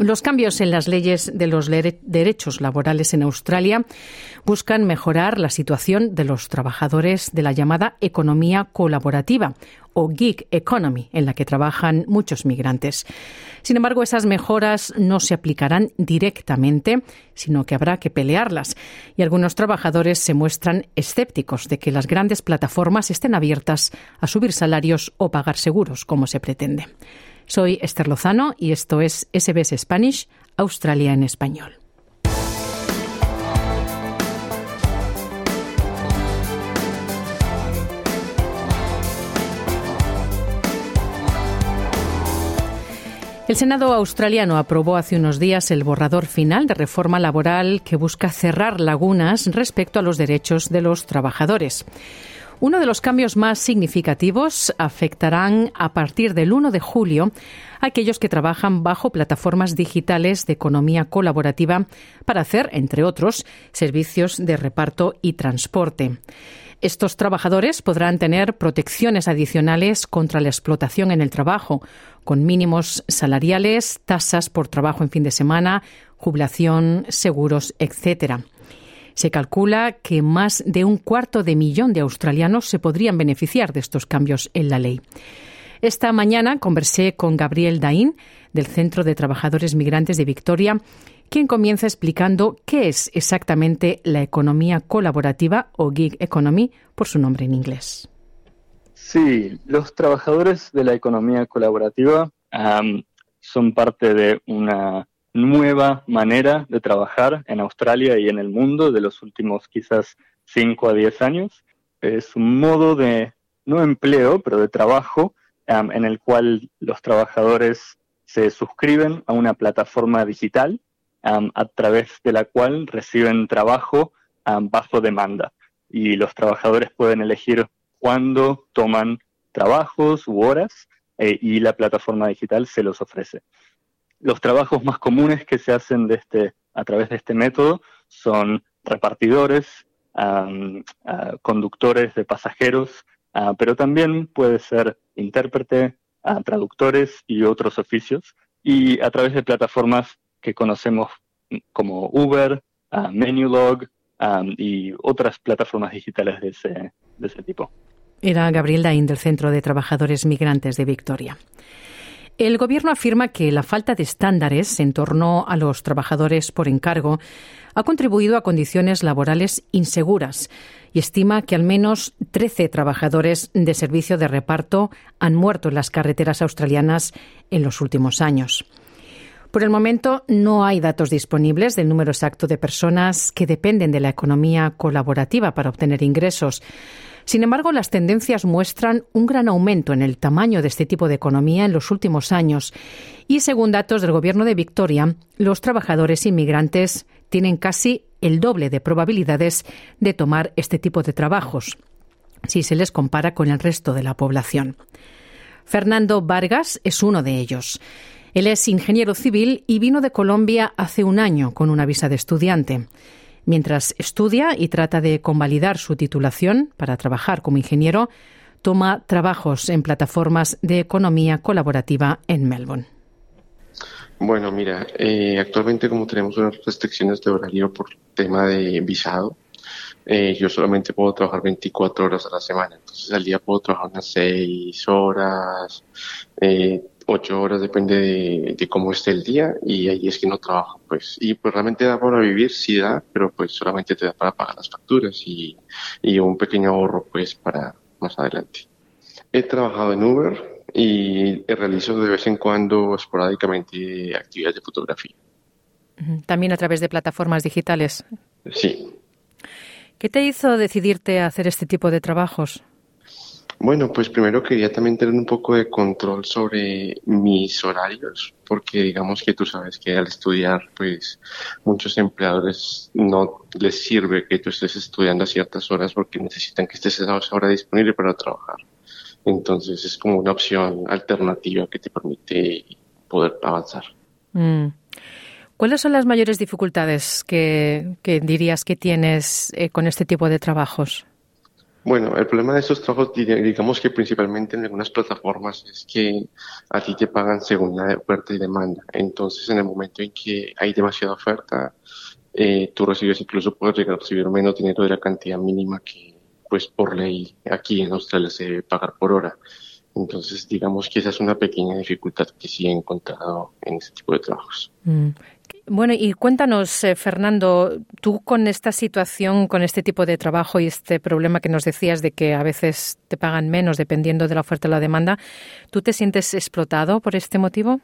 Los cambios en las leyes de los derechos laborales en Australia buscan mejorar la situación de los trabajadores de la llamada economía colaborativa o gig economy, en la que trabajan muchos migrantes. Sin embargo, esas mejoras no se aplicarán directamente, sino que habrá que pelearlas. Y algunos trabajadores se muestran escépticos de que las grandes plataformas estén abiertas a subir salarios o pagar seguros, como se pretende. Soy Esther Lozano y esto es SBS Spanish, Australia en español. El Senado australiano aprobó hace unos días el borrador final de reforma laboral que busca cerrar lagunas respecto a los derechos de los trabajadores. Uno de los cambios más significativos afectarán a partir del 1 de julio a aquellos que trabajan bajo plataformas digitales de economía colaborativa para hacer, entre otros, servicios de reparto y transporte. Estos trabajadores podrán tener protecciones adicionales contra la explotación en el trabajo, con mínimos salariales, tasas por trabajo en fin de semana, jubilación, seguros, etc. Se calcula que más de un cuarto de millón de australianos se podrían beneficiar de estos cambios en la ley. Esta mañana conversé con Gabriel Daín, del Centro de Trabajadores Migrantes de Victoria, quien comienza explicando qué es exactamente la economía colaborativa o gig economy por su nombre en inglés. Sí, los trabajadores de la economía colaborativa son parte de una nueva manera de trabajar en Australia y en el mundo de los últimos quizás 5 a 10 años. Es un modo de, no empleo, pero de trabajo en el cual los trabajadores se suscriben a una plataforma digital a través de la cual reciben trabajo bajo demanda. Y los trabajadores pueden elegir cuándo toman trabajos u horas eh, y la plataforma digital se los ofrece. Los trabajos más comunes que se hacen de este, a través de este método son repartidores, conductores de pasajeros, pero también puede ser intérprete, traductores y otros oficios, y a través de plataformas que conocemos como Uber, Menulog y otras plataformas digitales de ese, de ese tipo. Era Gabriel Dain del Centro de Trabajadores Migrantes de Victoria. El Gobierno afirma que la falta de estándares en torno a los trabajadores por encargo ha contribuido a condiciones laborales inseguras y estima que al menos 13 trabajadores de servicio de reparto han muerto en las carreteras australianas en los últimos años. Por el momento no hay datos disponibles del número exacto de personas que dependen de la economía colaborativa para obtener ingresos. Sin embargo, las tendencias muestran un gran aumento en el tamaño de este tipo de economía en los últimos años y, según datos del Gobierno de Victoria, los trabajadores inmigrantes tienen casi el doble de probabilidades de tomar este tipo de trabajos si se les compara con el resto de la población. Fernando Vargas es uno de ellos. Él es ingeniero civil y vino de Colombia hace un año con una visa de estudiante. Mientras estudia y trata de convalidar su titulación para trabajar como ingeniero, toma trabajos en plataformas de economía colaborativa en Melbourne. Bueno, mira, eh, actualmente como tenemos unas restricciones de horario por tema de visado, eh, yo solamente puedo trabajar 24 horas a la semana. Entonces al día puedo trabajar unas 6 horas, eh, ocho horas, depende de, cómo esté el día y ahí es que no trabajo, pues. Y pues realmente da para vivir, sí da, pero pues solamente te da para pagar las facturas y, y un pequeño ahorro pues para más adelante. He trabajado en Uber y realizo de vez en cuando esporádicamente actividades de fotografía. También a través de plataformas digitales. Sí. ¿Qué te hizo decidirte a hacer este tipo de trabajos? Bueno, pues primero quería también tener un poco de control sobre mis horarios, porque digamos que tú sabes que al estudiar, pues muchos empleadores no les sirve que tú estés estudiando a ciertas horas porque necesitan que estés a esa hora disponible para trabajar. Entonces es como una opción alternativa que te permite poder avanzar. Mm. ¿Cuáles son las mayores dificultades que, dirías que tienes eh, con este tipo de trabajos? Bueno, el problema de estos trabajos, digamos que principalmente en algunas plataformas, es que a ti te pagan según la oferta y demanda. Entonces, en el momento en que hay demasiada oferta, eh, tú recibes incluso puedes llegar a recibir menos dinero de la cantidad mínima que, pues, por ley aquí en Australia se debe pagar por hora. Entonces, digamos que esa es una pequeña dificultad que sí he encontrado en este tipo de trabajos. Mm. Bueno, y cuéntanos, eh, Fernando, tú con esta situación, con este tipo de trabajo y este problema que nos decías de que a veces te pagan menos dependiendo de la oferta o la demanda, ¿tú te sientes explotado por este motivo?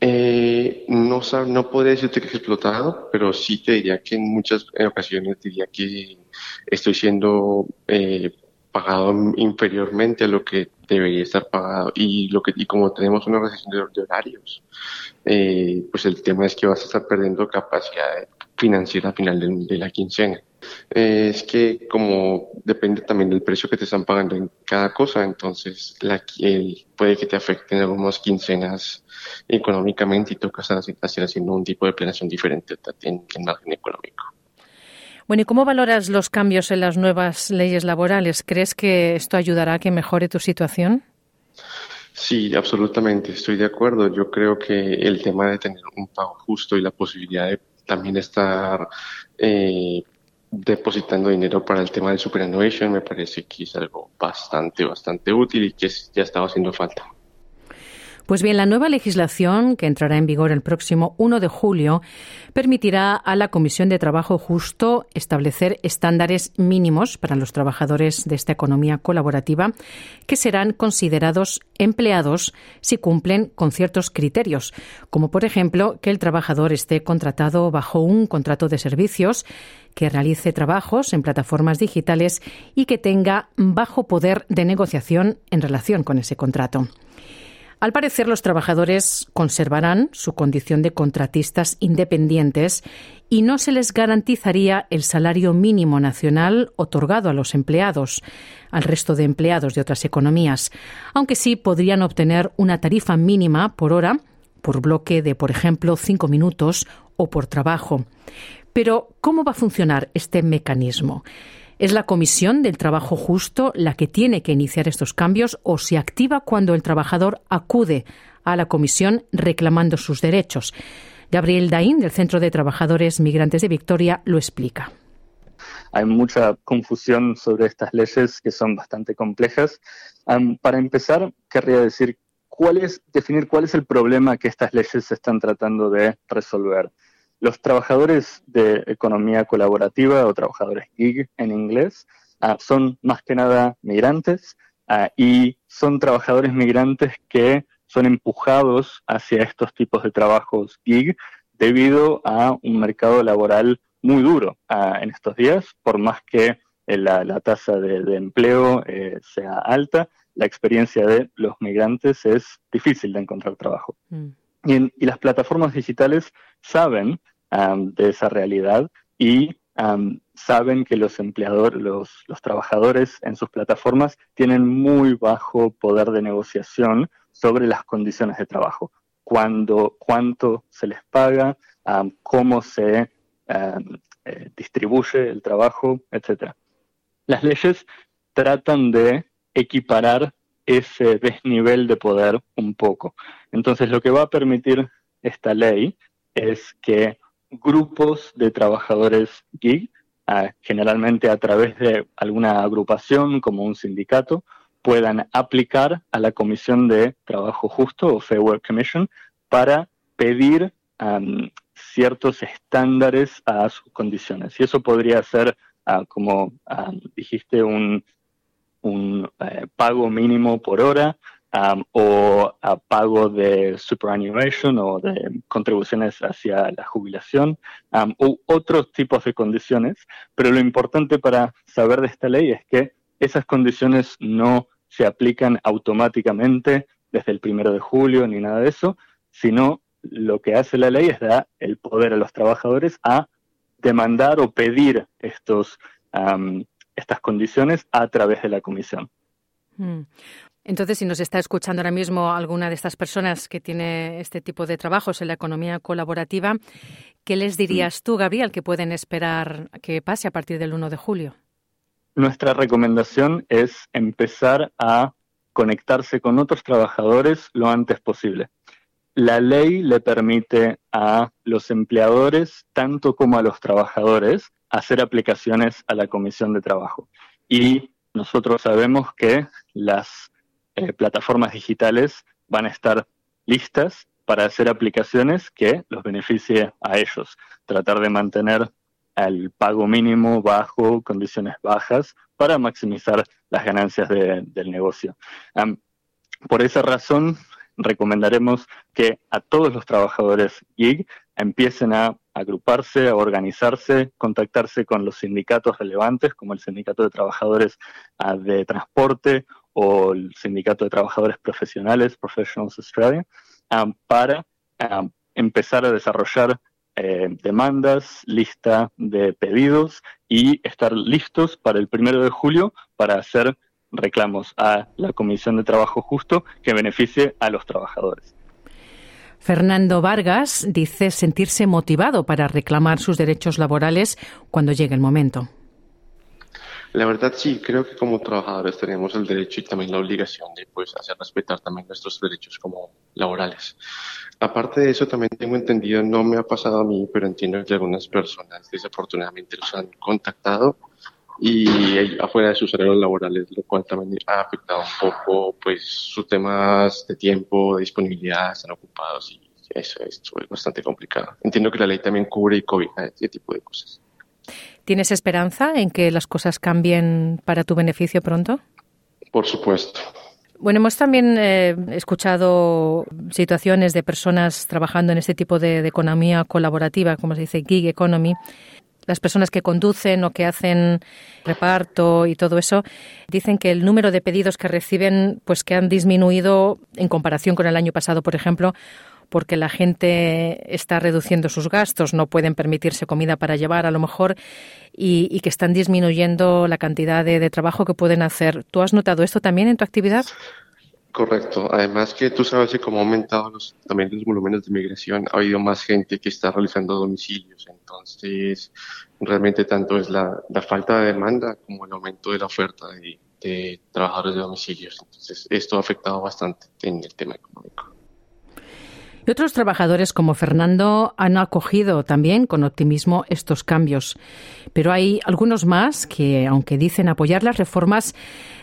Eh, no, no podría decirte que explotado, pero sí te diría que en muchas ocasiones diría que estoy siendo eh, pagado inferiormente a lo que debería estar pagado. Y lo que y como tenemos una recesión de, horarios eh, pues el tema es que vas a estar perdiendo capacidad financiera al final de, la quincena. Eh, es que como depende también del precio que te están pagando en cada cosa entonces la, puede que te afecten algunas quincenas económicamente y toca estar haciendo un tipo de planeación diferente en, en margen económico bueno, ¿y cómo valoras los cambios en las nuevas leyes laborales? ¿Crees que esto ayudará a que mejore tu situación? Sí, absolutamente, estoy de acuerdo. Yo creo que el tema de tener un pago justo y la posibilidad de también estar eh, depositando dinero para el tema del superannuation me parece que es algo bastante, bastante útil y que ya estaba haciendo falta. Pues bien, la nueva legislación, que entrará en vigor el próximo 1 de julio, permitirá a la Comisión de Trabajo Justo establecer estándares mínimos para los trabajadores de esta economía colaborativa que serán considerados empleados si cumplen con ciertos criterios, como por ejemplo que el trabajador esté contratado bajo un contrato de servicios, que realice trabajos en plataformas digitales y que tenga bajo poder de negociación en relación con ese contrato. Al parecer, los trabajadores conservarán su condición de contratistas independientes y no se les garantizaría el salario mínimo nacional otorgado a los empleados, al resto de empleados de otras economías, aunque sí podrían obtener una tarifa mínima por hora, por bloque de, por ejemplo, cinco minutos o por trabajo. Pero, ¿cómo va a funcionar este mecanismo? ¿Es la Comisión del Trabajo Justo la que tiene que iniciar estos cambios o se activa cuando el trabajador acude a la Comisión reclamando sus derechos? Gabriel Daín, del Centro de Trabajadores Migrantes de Victoria, lo explica. Hay mucha confusión sobre estas leyes que son bastante complejas. para empezar, querría decir cuál es, definir cuál es el problema que estas leyes están tratando de resolver. Los trabajadores de economía colaborativa o trabajadores gig en inglés ah, son más que nada migrantes ah, y son trabajadores migrantes que son empujados hacia estos tipos de trabajos gig debido a un mercado laboral muy duro ah, en estos días, por más que eh, la, tasa de, empleo eh, sea alta, la experiencia de los migrantes es difícil de encontrar trabajo. Mm. Y, las plataformas digitales saben de esa realidad y saben que los empleadores, los, trabajadores en sus plataformas tienen muy bajo poder de negociación sobre las condiciones de trabajo, cuándo, cuánto se les paga, cómo se eh, distribuye el trabajo, etc. Las leyes tratan de equiparar ese desnivel de poder un poco. Entonces, lo que va a permitir esta ley es que grupos de trabajadores gig, ah, generalmente a través de alguna agrupación como un sindicato, puedan aplicar a la Comisión de Trabajo Justo o Fair Work Commission para pedir ciertos estándares a sus condiciones. Y eso podría ser, ah, como dijiste, un, un eh, pago mínimo por hora o a pago de superannuation o de contribuciones hacia la jubilación u otros tipos de condiciones. Pero lo importante para saber de esta ley es que esas condiciones no se aplican automáticamente desde el primero de julio ni nada de eso, sino lo que hace la ley es dar el poder a los trabajadores a demandar o pedir estos estas condiciones a través de la comisión. Mm. Entonces, si nos está escuchando ahora mismo alguna de estas personas que tiene este tipo de trabajos en la economía colaborativa, ¿qué les dirías tú, Gabriel, que pueden esperar que pase a partir del 1 de julio? Nuestra recomendación es empezar a conectarse con otros trabajadores lo antes posible. La ley le permite a los empleadores, tanto como a los trabajadores, hacer aplicaciones a la Comisión de Trabajo. Y nosotros sabemos que las eh, plataformas digitales van a estar listas para hacer aplicaciones que los beneficie a ellos. Tratar de mantener el pago mínimo bajo, condiciones bajas, para maximizar las ganancias del negocio. por esa razón, recomendaremos que a todos los trabajadores gig empiecen a agruparse, a organizarse, contactarse con los sindicatos relevantes, como el Sindicato de Trabajadores ah, de Transporte o el Sindicato de Trabajadores Profesionales, Professionals Australia, um, para um, empezar a desarrollar eh, demandas, lista de pedidos y estar listos para el primero de julio para hacer reclamos a la Comisión de Trabajo Justo que beneficie a los trabajadores. Fernando Vargas dice sentirse motivado para reclamar sus derechos laborales cuando llegue el momento. La verdad sí, creo que como trabajadores tenemos el derecho y también la obligación de pues, hacer respetar también nuestros derechos como laborales. Aparte de eso, también tengo entendido, no me ha pasado a mí, pero entiendo que algunas personas desafortunadamente los han contactado y afuera de sus horarios laborales, lo cual también ha afectado un poco pues sus temas de tiempo, de disponibilidad, están ocupados y eso, es bastante complicado. Entiendo que la ley también cubre y cobija ese tipo de cosas. ¿Tienes esperanza en que las cosas cambien para tu beneficio pronto? Por supuesto. Bueno, hemos también eh, escuchado situaciones de personas trabajando en este tipo de, economía colaborativa, como se dice, gig economy. Las personas que conducen o que hacen reparto y todo eso dicen que el número de pedidos que reciben, pues que han disminuido en comparación con el año pasado, por ejemplo, porque la gente está reduciendo sus gastos, no pueden permitirse comida para llevar a lo mejor y, que están disminuyendo la cantidad de, trabajo que pueden hacer. ¿Tú has notado esto también en tu actividad? Correcto. Además que tú sabes que como ha aumentado los, también los volúmenes de migración, ha habido más gente que está realizando domicilios. Entonces, realmente tanto es la, falta de demanda como el aumento de la oferta de, de trabajadores de domicilios. Entonces, esto ha afectado bastante en el tema económico. Y otros trabajadores como Fernando han acogido también con optimismo estos cambios. Pero hay algunos más que, aunque dicen apoyar las reformas,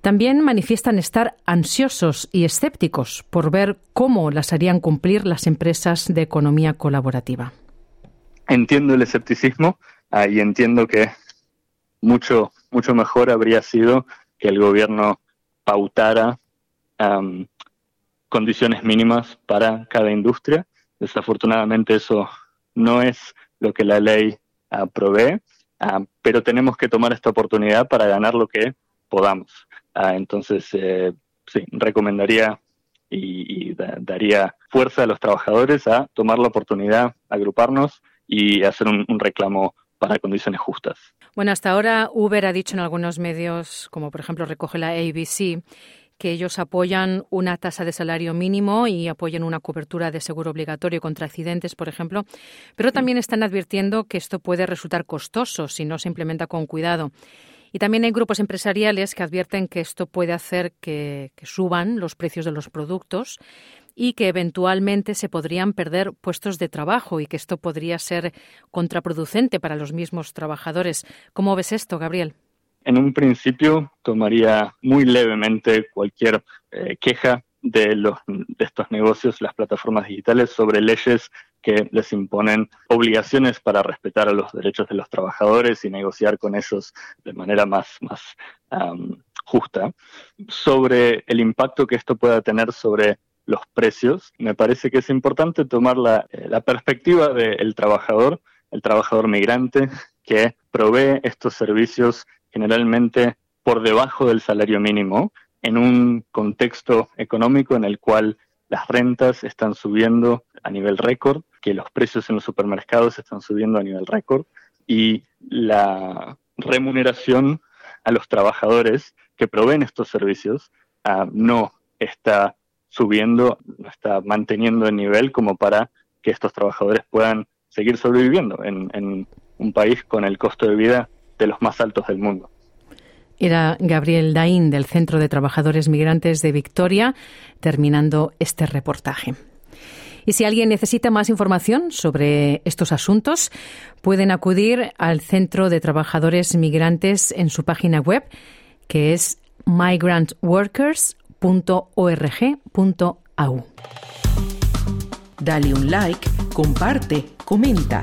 también manifiestan estar ansiosos y escépticos por ver cómo las harían cumplir las empresas de economía colaborativa. Entiendo el escepticismo y entiendo que mucho, mucho mejor habría sido que el gobierno pautara condiciones mínimas para cada industria. Desafortunadamente eso no es lo que la ley uh, provee, ah, pero tenemos que tomar esta oportunidad para ganar lo que podamos. Ah, entonces, eh, sí, recomendaría y, daría fuerza a los trabajadores a tomar la oportunidad, agruparnos y hacer un, un reclamo para condiciones justas. Bueno, hasta ahora Uber ha dicho en algunos medios, como por ejemplo recoge la ABC, que ellos apoyan una tasa de salario mínimo y apoyan una cobertura de seguro obligatorio contra accidentes, por ejemplo, pero también están advirtiendo que esto puede resultar costoso si no se implementa con cuidado. Y también hay grupos empresariales que advierten que esto puede hacer que, suban los precios de los productos y que eventualmente se podrían perder puestos de trabajo y que esto podría ser contraproducente para los mismos trabajadores. ¿Cómo ves esto, Gabriel? En un principio tomaría muy levemente cualquier eh, queja de, los, estos negocios, las plataformas digitales, sobre leyes que les imponen obligaciones para respetar a los derechos de los trabajadores y negociar con ellos de manera más, justa. Sobre el impacto que esto pueda tener sobre los precios, me parece que es importante tomar la, eh, la perspectiva del trabajador, el trabajador migrante que provee estos servicios generalmente por debajo del salario mínimo, en un contexto económico en el cual las rentas están subiendo a nivel récord, que los precios en los supermercados están subiendo a nivel récord y la remuneración a los trabajadores que proveen estos servicios ah, no está subiendo, está manteniendo el nivel como para que estos trabajadores puedan seguir sobreviviendo en, en un país con el costo de vida de los más altos del mundo. Era Gabriel Daín del Centro de Trabajadores Migrantes de Victoria terminando este reportaje. Y si alguien necesita más información sobre estos asuntos, pueden acudir al Centro de Trabajadores Migrantes en su página web, que es migrantworkers.org.au. Dale un like, comparte, comenta.